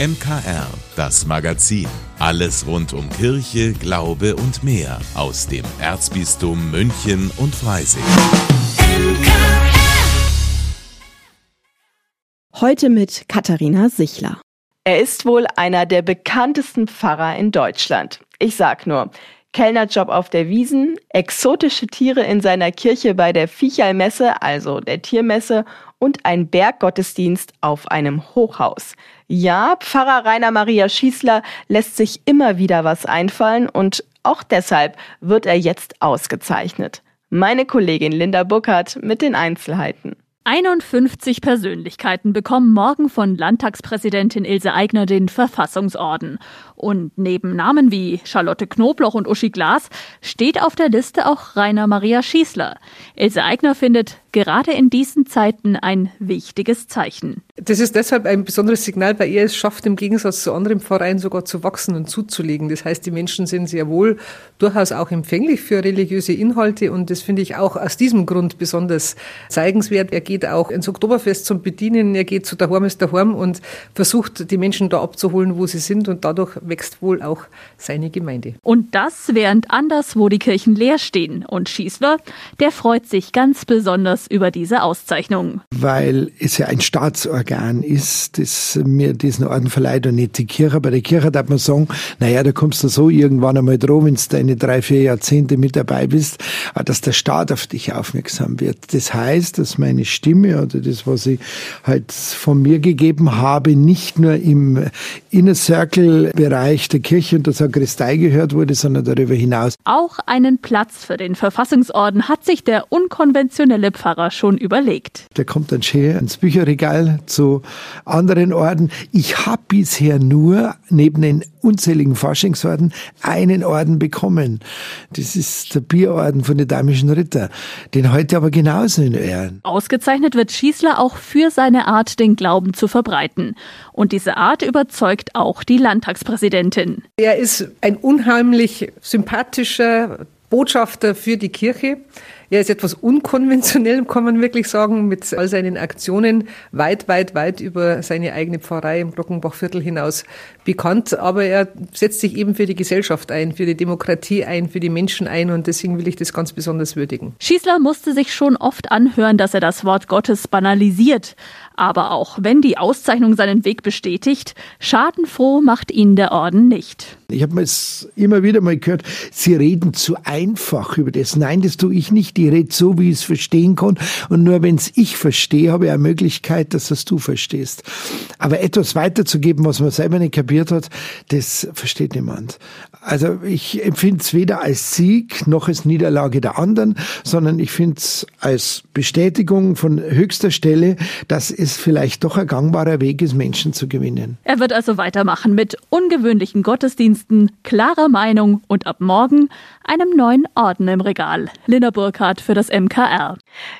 MKR, das Magazin. Alles rund um Kirche, Glaube und mehr aus dem Erzbistum München und Freising. Heute mit Katharina Sichler. Er ist wohl einer der bekanntesten Pfarrer in Deutschland. Ich sag nur, Kellnerjob auf der Wiesen, exotische Tiere in seiner Kirche bei der Viechalmesse, also der Tiermesse, und ein Berggottesdienst auf einem Hochhaus. Ja, Pfarrer Rainer Maria Schießler lässt sich immer wieder was einfallen und auch deshalb wird er jetzt ausgezeichnet. Meine Kollegin Linda Buckert mit den Einzelheiten. 51 Persönlichkeiten bekommen morgen von Landtagspräsidentin Ilse Aigner den Verfassungsorden. Und neben Namen wie Charlotte Knobloch und Uschi Glas steht auf der Liste auch Rainer Maria Schießler. Ilse Aigner findet gerade in diesen Zeiten ein wichtiges Zeichen. Das ist deshalb ein besonderes Signal, weil er es schafft, im Gegensatz zu anderen Vereinen sogar zu wachsen und zuzulegen. Das heißt, die Menschen sind sehr wohl durchaus auch empfänglich für religiöse Inhalte und das finde ich auch aus diesem Grund besonders zeigenswert. Er geht auch ins Oktoberfest zum Bedienen, er geht zu der Horm ist der Horm und versucht, die Menschen da abzuholen, wo sie sind und dadurch wächst wohl auch seine Gemeinde. Und das während anderswo die Kirchen leer stehen. Und Schießler, der freut sich ganz besonders über diese Auszeichnung. Weil es ja ein Staatsorgan ist, das mir diesen Orden verleiht und nicht die Kirche. Bei der Kirche darf man sagen, naja, da kommst du so irgendwann einmal drauf, wenn du deine drei, vier Jahrzehnte mit dabei bist, dass der Staat auf dich aufmerksam wird. Das heißt, dass meine Stimme oder das, was ich halt von mir gegeben habe, nicht nur im Inner Circle Bereich der Kirche und der Sakristei gehört wurde, sondern darüber hinaus. Auch einen Platz für den Verfassungsorden hat sich der unkonventionelle Pfarrer Pfarrer schon überlegt. Der kommt dann schön ins Bücherregal zu anderen Orden. Ich habe bisher nur neben den unzähligen Faschingsorden einen Orden bekommen. Das ist der Bierorden von den damischen Ritter. Den heute aber genauso in Ehren. Ausgezeichnet wird Schießler auch für seine Art, den Glauben zu verbreiten. Und diese Art überzeugt auch die Landtagspräsidentin. Er ist ein unheimlich sympathischer Botschafter für die Kirche. Er ist etwas unkonventionell, kann man wirklich sagen, mit all seinen Aktionen weit, weit, weit über seine eigene Pfarrei im Glockenbachviertel hinaus bekannt. Aber er setzt sich eben für die Gesellschaft ein, für die Demokratie ein, für die Menschen ein und deswegen will ich das ganz besonders würdigen. Schießler musste sich schon oft anhören, dass er das Wort Gottes banalisiert. Aber auch wenn die Auszeichnung seinen Weg bestätigt, schadenfroh macht ihn der Orden nicht. Ich habe es immer wieder mal gehört, Sie reden zu einfach über das. Nein, das tue ich nicht. Ich rede so, wie ich es verstehen kann. Und nur wenn es ich verstehe, habe ich eine Möglichkeit, dass es du verstehst. Aber etwas weiterzugeben, was man selber nicht kapiert hat, das versteht niemand. Also ich empfinde es weder als Sieg noch als Niederlage der anderen, sondern ich finde es als Bestätigung von höchster Stelle, dass es vielleicht doch ein gangbarer Weg ist, Menschen zu gewinnen. Er wird also weitermachen mit ungewöhnlichen Gottesdiensten, klarer Meinung und ab morgen einem neuen Orden im Regal. Linda Burkhardt für das MKR.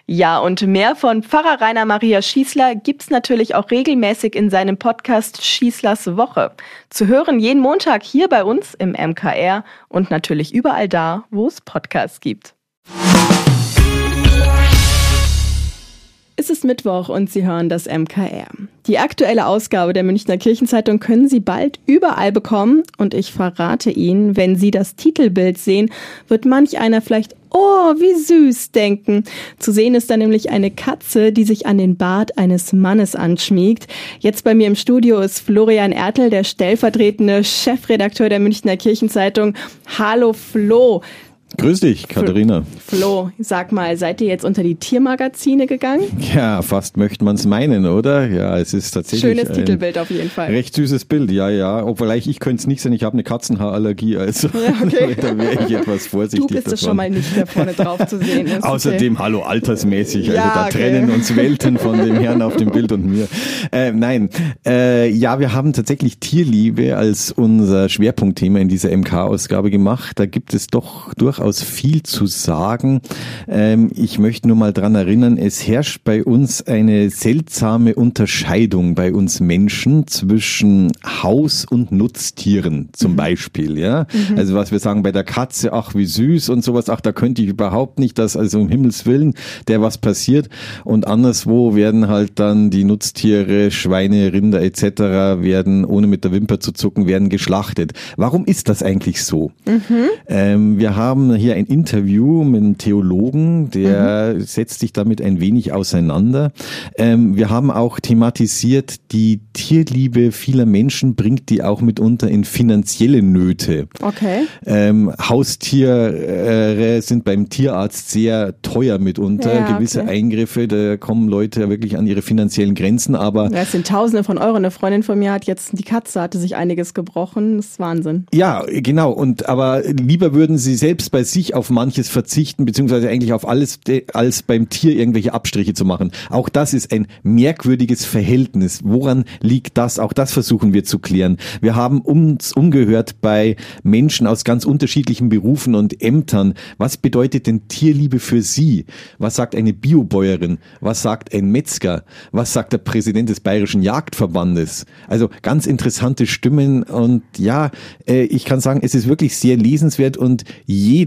Ja, und mehr von Pfarrer Rainer Maria Schießler gibt's natürlich auch regelmäßig in seinem Podcast Schießlers Woche. Zu hören jeden Montag hier bei uns im MKR und natürlich überall da, wo es Podcasts gibt. Es ist Mittwoch und Sie hören das MKR. Die aktuelle Ausgabe der Münchner Kirchenzeitung können Sie bald überall bekommen und ich verrate Ihnen, wenn Sie das Titelbild sehen, wird manch einer vielleicht Oh, wie süß denken. Zu sehen ist da nämlich eine Katze, die sich an den Bart eines Mannes anschmiegt. Jetzt bei mir im Studio ist Florian Ertel, der stellvertretende Chefredakteur der Münchner Kirchenzeitung. Hallo Flo. Grüß dich, Katharina. Flo, sag mal, seid ihr jetzt unter die Tiermagazine gegangen? Ja, fast möchte man es meinen, oder? Ja, es ist tatsächlich. Schönes Titelbild auf jeden Fall. Recht süßes Bild, ja, ja. Obwohl ich, ich könnte es nicht sein, ich habe eine Katzenhaarallergie, also okay. da wäre ich etwas vorsichtig. Du bist es schon mal nicht da vorne drauf zu sehen. Ist Außerdem, okay. hallo, altersmäßig. Also ja, da okay. trennen uns Welten von dem Herrn auf dem Bild und mir. Äh, nein, äh, ja, wir haben tatsächlich Tierliebe als unser Schwerpunktthema in dieser MK-Ausgabe gemacht. Da gibt es doch durchaus durchaus viel zu sagen. Ähm, ich möchte nur mal dran erinnern, es herrscht bei uns eine seltsame Unterscheidung bei uns Menschen zwischen Haus- und Nutztieren zum mhm. Beispiel. Ja, mhm. also was wir sagen bei der Katze, ach wie süß und sowas, ach da könnte ich überhaupt nicht, dass also um Himmels willen der was passiert. Und anderswo werden halt dann die Nutztiere, Schweine, Rinder etc. werden ohne mit der Wimper zu zucken, werden geschlachtet. Warum ist das eigentlich so? Mhm. Ähm, wir haben hier ein Interview mit einem Theologen, der mhm. setzt sich damit ein wenig auseinander. Ähm, wir haben auch thematisiert, die Tierliebe vieler Menschen bringt die auch mitunter in finanzielle Nöte. Okay. Ähm, Haustiere sind beim Tierarzt sehr teuer mitunter. Ja, Gewisse okay. Eingriffe, da kommen Leute wirklich an ihre finanziellen Grenzen, aber. Ja, es sind Tausende von Euro. Eine Freundin von mir hat jetzt, die Katze hatte sich einiges gebrochen. Das ist Wahnsinn. Ja, genau. Und aber lieber würden sie selbst bei sich auf manches verzichten, beziehungsweise eigentlich auf alles, als beim Tier irgendwelche Abstriche zu machen. Auch das ist ein merkwürdiges Verhältnis. Woran liegt das? Auch das versuchen wir zu klären. Wir haben uns umgehört bei Menschen aus ganz unterschiedlichen Berufen und Ämtern. Was bedeutet denn Tierliebe für sie? Was sagt eine Biobäuerin? Was sagt ein Metzger? Was sagt der Präsident des Bayerischen Jagdverbandes? Also ganz interessante Stimmen und ja, äh, ich kann sagen, es ist wirklich sehr lesenswert und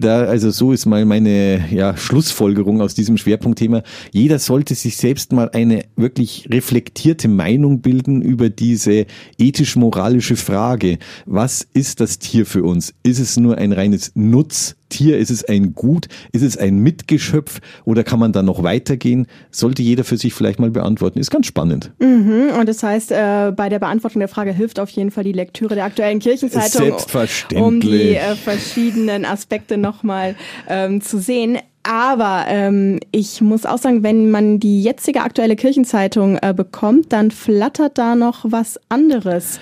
jeder, also so ist mal meine ja, Schlussfolgerung aus diesem Schwerpunktthema, jeder sollte sich selbst mal eine wirklich reflektierte Meinung bilden über diese ethisch-moralische Frage. Was ist das Tier für uns? Ist es nur ein reines Nutz? Tier? Ist es ein Gut? Ist es ein Mitgeschöpf? Oder kann man da noch weitergehen? Sollte jeder für sich vielleicht mal beantworten. Ist ganz spannend. Mhm. Und das heißt, äh, bei der Beantwortung der Frage hilft auf jeden Fall die Lektüre der aktuellen Kirchenzeitung, Selbstverständlich. um die äh, verschiedenen Aspekte nochmal ähm, zu sehen. Aber ähm, ich muss auch sagen, wenn man die jetzige aktuelle Kirchenzeitung äh, bekommt, dann flattert da noch was anderes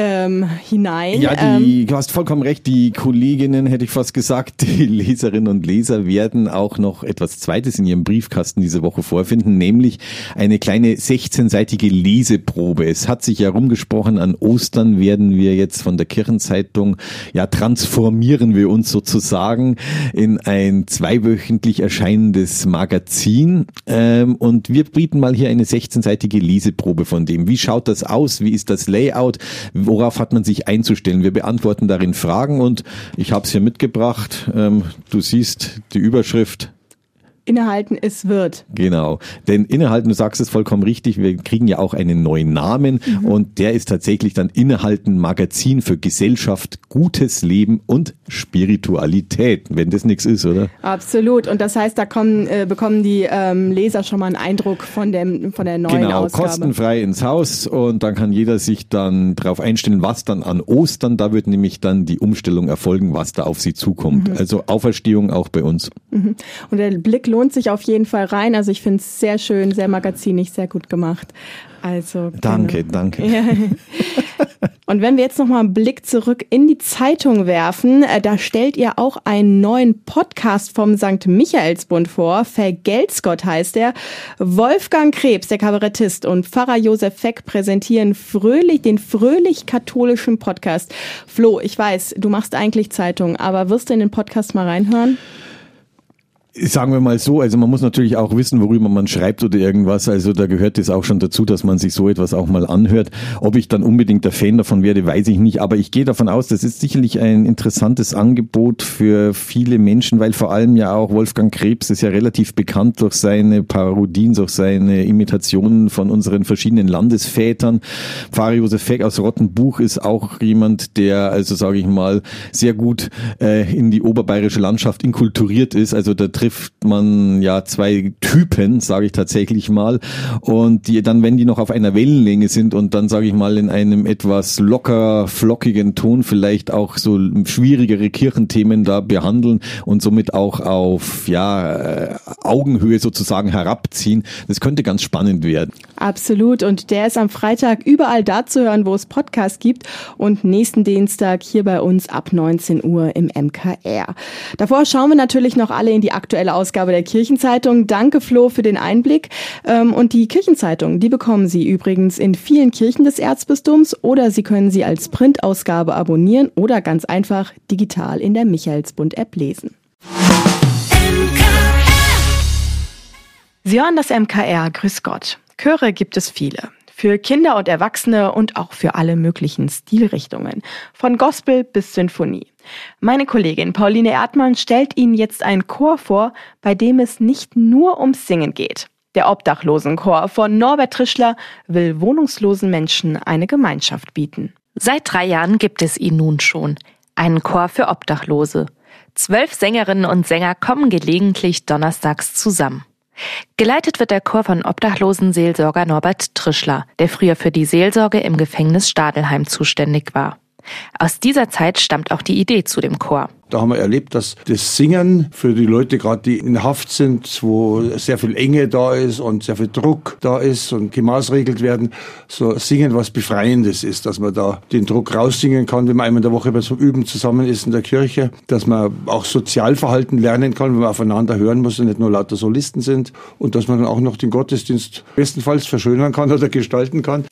ähm, hinein. Ja, die, ähm, du hast vollkommen recht. Die Kolleginnen, hätte ich fast gesagt, die Leserinnen und Leser werden auch noch etwas Zweites in ihrem Briefkasten diese Woche vorfinden, nämlich eine kleine 16-seitige Leseprobe. Es hat sich ja rumgesprochen, an Ostern werden wir jetzt von der Kirchenzeitung, ja, transformieren wir uns sozusagen in ein zweiwöchentlich erscheinendes Magazin. Ähm, und wir bieten mal hier eine 16-seitige Leseprobe von dem. Wie schaut das aus? Wie ist das Layout? Worauf hat man sich einzustellen? Wir beantworten darin Fragen und ich habe es hier mitgebracht. Ähm, du siehst die Überschrift Innehalten, es wird. Genau. Denn innehalten, du sagst es vollkommen richtig, wir kriegen ja auch einen neuen Namen mhm. und der ist tatsächlich dann Innehalten Magazin für Gesellschaft, gutes Leben und Spiritualität, wenn das nichts ist, oder? Absolut. Und das heißt, da kommen, äh, bekommen die ähm, Leser schon mal einen Eindruck von, dem, von der neuen genau, Ausgabe. kostenfrei ins Haus und dann kann jeder sich dann darauf einstellen, was dann an Ostern, da wird nämlich dann die Umstellung erfolgen, was da auf sie zukommt. Mhm. Also Auferstehung auch bei uns. Mhm. Und der Blick lohnt sich auf jeden Fall rein. Also ich finde es sehr schön, sehr magazinig, sehr gut gemacht. Also danke, genau. danke. Ja. Und wenn wir jetzt noch mal einen Blick zurück in die Zeitung werfen, äh, da stellt ihr auch einen neuen Podcast vom St. Michaelsbund vor. Vergelt's Gott heißt er. Wolfgang Krebs, der Kabarettist, und Pfarrer Josef Feck präsentieren fröhlich den fröhlich-katholischen Podcast. Flo, ich weiß, du machst eigentlich Zeitung, aber wirst du in den Podcast mal reinhören? Sagen wir mal so, also man muss natürlich auch wissen, worüber man schreibt oder irgendwas. Also da gehört es auch schon dazu, dass man sich so etwas auch mal anhört. Ob ich dann unbedingt der Fan davon werde, weiß ich nicht. Aber ich gehe davon aus, das ist sicherlich ein interessantes Angebot für viele Menschen, weil vor allem ja auch Wolfgang Krebs ist ja relativ bekannt durch seine Parodien, durch seine Imitationen von unseren verschiedenen Landesvätern. Pfarrer Josef Feck aus Rottenbuch ist auch jemand, der, also sage ich mal, sehr gut äh, in die oberbayerische Landschaft inkulturiert ist. Also da trifft trifft man ja zwei Typen, sage ich tatsächlich mal. Und die dann, wenn die noch auf einer Wellenlänge sind und dann, sage ich mal, in einem etwas locker, flockigen Ton vielleicht auch so schwierigere Kirchenthemen da behandeln und somit auch auf ja äh, Augenhöhe sozusagen herabziehen, das könnte ganz spannend werden. Absolut. Und der ist am Freitag überall da zu hören, wo es Podcasts gibt und nächsten Dienstag hier bei uns ab 19 Uhr im MKR. Davor schauen wir natürlich noch alle in die aktuelle aktuelle Ausgabe der Kirchenzeitung. Danke, Flo, für den Einblick. Ähm, und die Kirchenzeitung, die bekommen Sie übrigens in vielen Kirchen des Erzbistums oder Sie können sie als Printausgabe abonnieren oder ganz einfach digital in der Michaelsbund-App lesen. Sie hören das MKR. Grüß Gott. Chöre gibt es viele. Für Kinder und Erwachsene und auch für alle möglichen Stilrichtungen. Von Gospel bis Sinfonie. Meine Kollegin Pauline Erdmann stellt Ihnen jetzt einen Chor vor, bei dem es nicht nur ums Singen geht. Der Obdachlosenchor von Norbert Trischler will wohnungslosen Menschen eine Gemeinschaft bieten. Seit drei Jahren gibt es ihn nun schon. Einen Chor für Obdachlose. Zwölf Sängerinnen und Sänger kommen gelegentlich donnerstags zusammen. Geleitet wird der Chor von Obdachlosenseelsorger Norbert Trischler, der früher für die Seelsorge im Gefängnis Stadelheim zuständig war. Aus dieser Zeit stammt auch die Idee zu dem Chor. Da haben wir erlebt, dass das Singen für die Leute gerade, die in Haft sind, wo sehr viel Enge da ist und sehr viel Druck da ist und gemaßregelt werden, so Singen was Befreiendes ist, dass man da den Druck raussingen kann, wenn man einmal in der Woche zum Üben zusammen ist in der Kirche, dass man auch Sozialverhalten lernen kann, wenn man aufeinander hören muss und nicht nur lauter Solisten sind und dass man dann auch noch den Gottesdienst bestenfalls verschönern kann oder gestalten kann.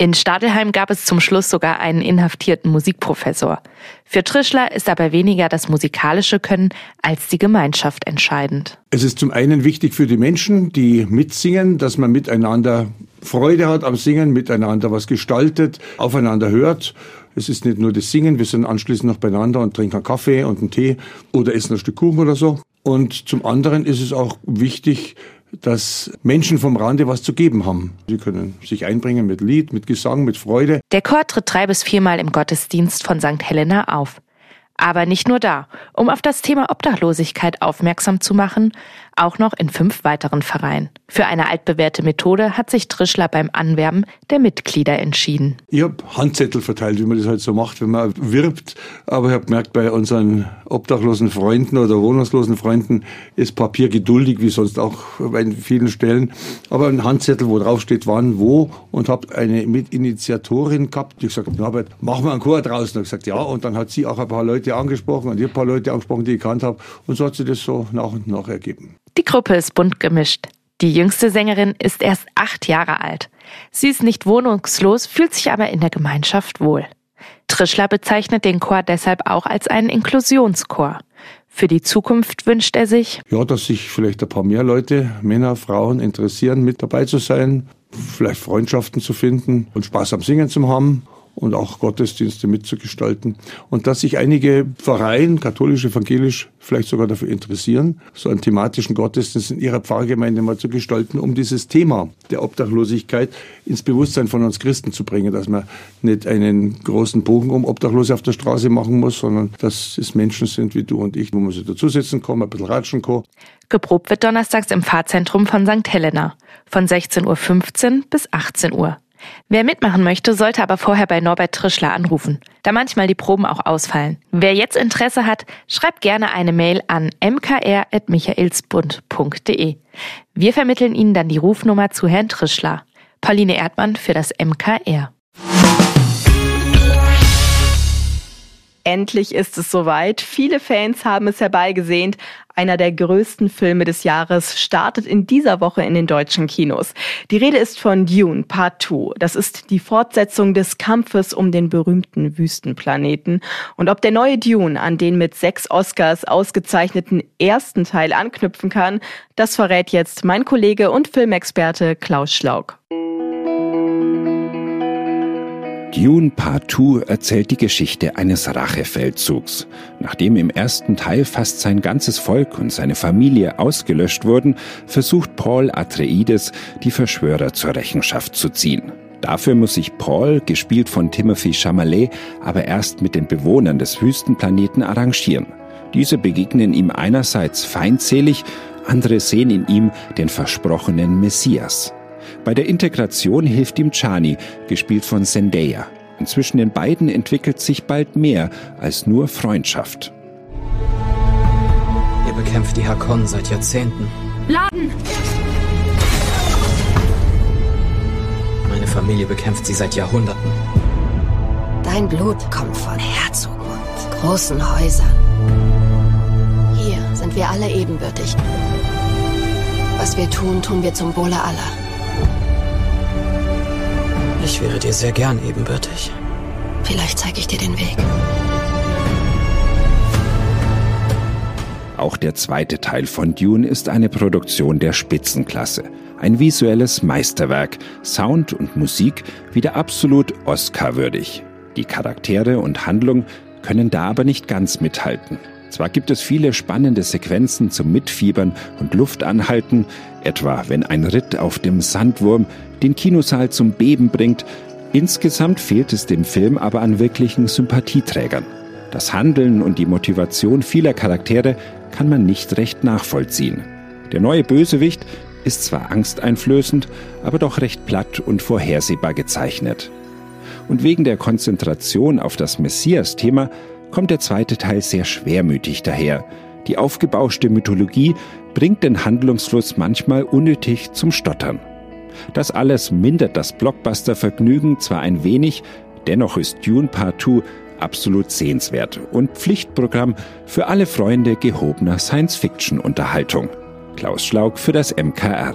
In Stadelheim gab es zum Schluss sogar einen inhaftierten Musikprofessor. Für Trischler ist aber weniger das musikalische Können als die Gemeinschaft entscheidend. Es ist zum einen wichtig für die Menschen, die mitsingen, dass man miteinander Freude hat am Singen, miteinander was gestaltet, aufeinander hört. Es ist nicht nur das Singen, wir sind anschließend noch beieinander und trinken einen Kaffee und einen Tee oder essen ein Stück Kuchen oder so. Und zum anderen ist es auch wichtig, dass Menschen vom Rande was zu geben haben. Sie können sich einbringen mit Lied, mit Gesang, mit Freude. Der Chor tritt drei bis viermal im Gottesdienst von St. Helena auf. Aber nicht nur da. Um auf das Thema Obdachlosigkeit aufmerksam zu machen, auch noch in fünf weiteren Vereinen. Für eine altbewährte Methode hat sich Trischler beim Anwerben der Mitglieder entschieden. Ich habe Handzettel verteilt, wie man das halt so macht, wenn man wirbt. Aber ich habe gemerkt, bei unseren obdachlosen Freunden oder wohnungslosen Freunden ist Papier geduldig, wie sonst auch bei vielen Stellen. Aber ein Handzettel, wo drauf steht, wann, wo und habe eine Mitinitiatorin gehabt, die gesagt, Norbert, machen wir einen Chor draußen. Und gesagt, ja. Und dann hat sie auch ein paar Leute angesprochen und ich ein paar Leute angesprochen, die ich kannt habe. Und so hat sie das so nach und nach ergeben. Die Gruppe ist bunt gemischt. Die jüngste Sängerin ist erst acht Jahre alt. Sie ist nicht wohnungslos, fühlt sich aber in der Gemeinschaft wohl. Trischler bezeichnet den Chor deshalb auch als einen Inklusionschor. Für die Zukunft wünscht er sich, ja, dass sich vielleicht ein paar mehr Leute, Männer, Frauen interessieren, mit dabei zu sein, vielleicht Freundschaften zu finden und Spaß am Singen zu haben und auch Gottesdienste mitzugestalten. Und dass sich einige Vereine, katholisch, evangelisch, vielleicht sogar dafür interessieren, so einen thematischen Gottesdienst in ihrer Pfarrgemeinde mal zu gestalten, um dieses Thema der Obdachlosigkeit ins Bewusstsein von uns Christen zu bringen, dass man nicht einen großen Bogen um Obdachlose auf der Straße machen muss, sondern dass es Menschen sind wie du und ich, wo man sich dazusetzen kann, ein bisschen ratschen kann. Geprobt wird donnerstags im Pfarrzentrum von St. Helena von 16.15 Uhr bis 18 Uhr. Wer mitmachen möchte, sollte aber vorher bei Norbert Trischler anrufen, da manchmal die Proben auch ausfallen. Wer jetzt Interesse hat, schreibt gerne eine Mail an mkr.michaelsbund.de. Wir vermitteln Ihnen dann die Rufnummer zu Herrn Trischler. Pauline Erdmann für das MKR. Endlich ist es soweit. Viele Fans haben es herbeigesehnt. Einer der größten Filme des Jahres startet in dieser Woche in den deutschen Kinos. Die Rede ist von Dune Part 2. Das ist die Fortsetzung des Kampfes um den berühmten Wüstenplaneten. Und ob der neue Dune an den mit sechs Oscars ausgezeichneten ersten Teil anknüpfen kann, das verrät jetzt mein Kollege und Filmexperte Klaus Schlauk. Dune Part 2 erzählt die Geschichte eines Rachefeldzugs. Nachdem im ersten Teil fast sein ganzes Volk und seine Familie ausgelöscht wurden, versucht Paul Atreides, die Verschwörer zur Rechenschaft zu ziehen. Dafür muss sich Paul, gespielt von Timothy Chalamet, aber erst mit den Bewohnern des Wüstenplaneten arrangieren. Diese begegnen ihm einerseits feindselig, andere sehen in ihm den versprochenen Messias. Bei der Integration hilft ihm Chani, gespielt von Zendaya. Und zwischen den beiden entwickelt sich bald mehr als nur Freundschaft. Ihr bekämpft die Hakon seit Jahrzehnten. Laden! Meine Familie bekämpft sie seit Jahrhunderten. Dein Blut kommt von Herzog und großen Häusern. Hier sind wir alle ebenbürtig. Was wir tun, tun wir zum Wohle aller. Ich wäre dir sehr gern ebenbürtig. Vielleicht zeige ich dir den Weg. Auch der zweite Teil von Dune ist eine Produktion der Spitzenklasse. Ein visuelles Meisterwerk, Sound und Musik wieder absolut Oscar-würdig. Die Charaktere und Handlung können da aber nicht ganz mithalten. Zwar gibt es viele spannende Sequenzen zum Mitfiebern und Luftanhalten, etwa wenn ein Ritt auf dem Sandwurm den Kinosaal zum Beben bringt, insgesamt fehlt es dem Film aber an wirklichen Sympathieträgern. Das Handeln und die Motivation vieler Charaktere kann man nicht recht nachvollziehen. Der neue Bösewicht ist zwar angsteinflößend, aber doch recht platt und vorhersehbar gezeichnet. Und wegen der Konzentration auf das Messias-Thema kommt der zweite Teil sehr schwermütig daher. Die aufgebauschte Mythologie bringt den Handlungsfluss manchmal unnötig zum Stottern. Das alles mindert das Blockbuster-Vergnügen zwar ein wenig, dennoch ist Dune Part 2 absolut sehenswert und Pflichtprogramm für alle Freunde gehobener Science-Fiction-Unterhaltung. Klaus Schlaug für das MKR.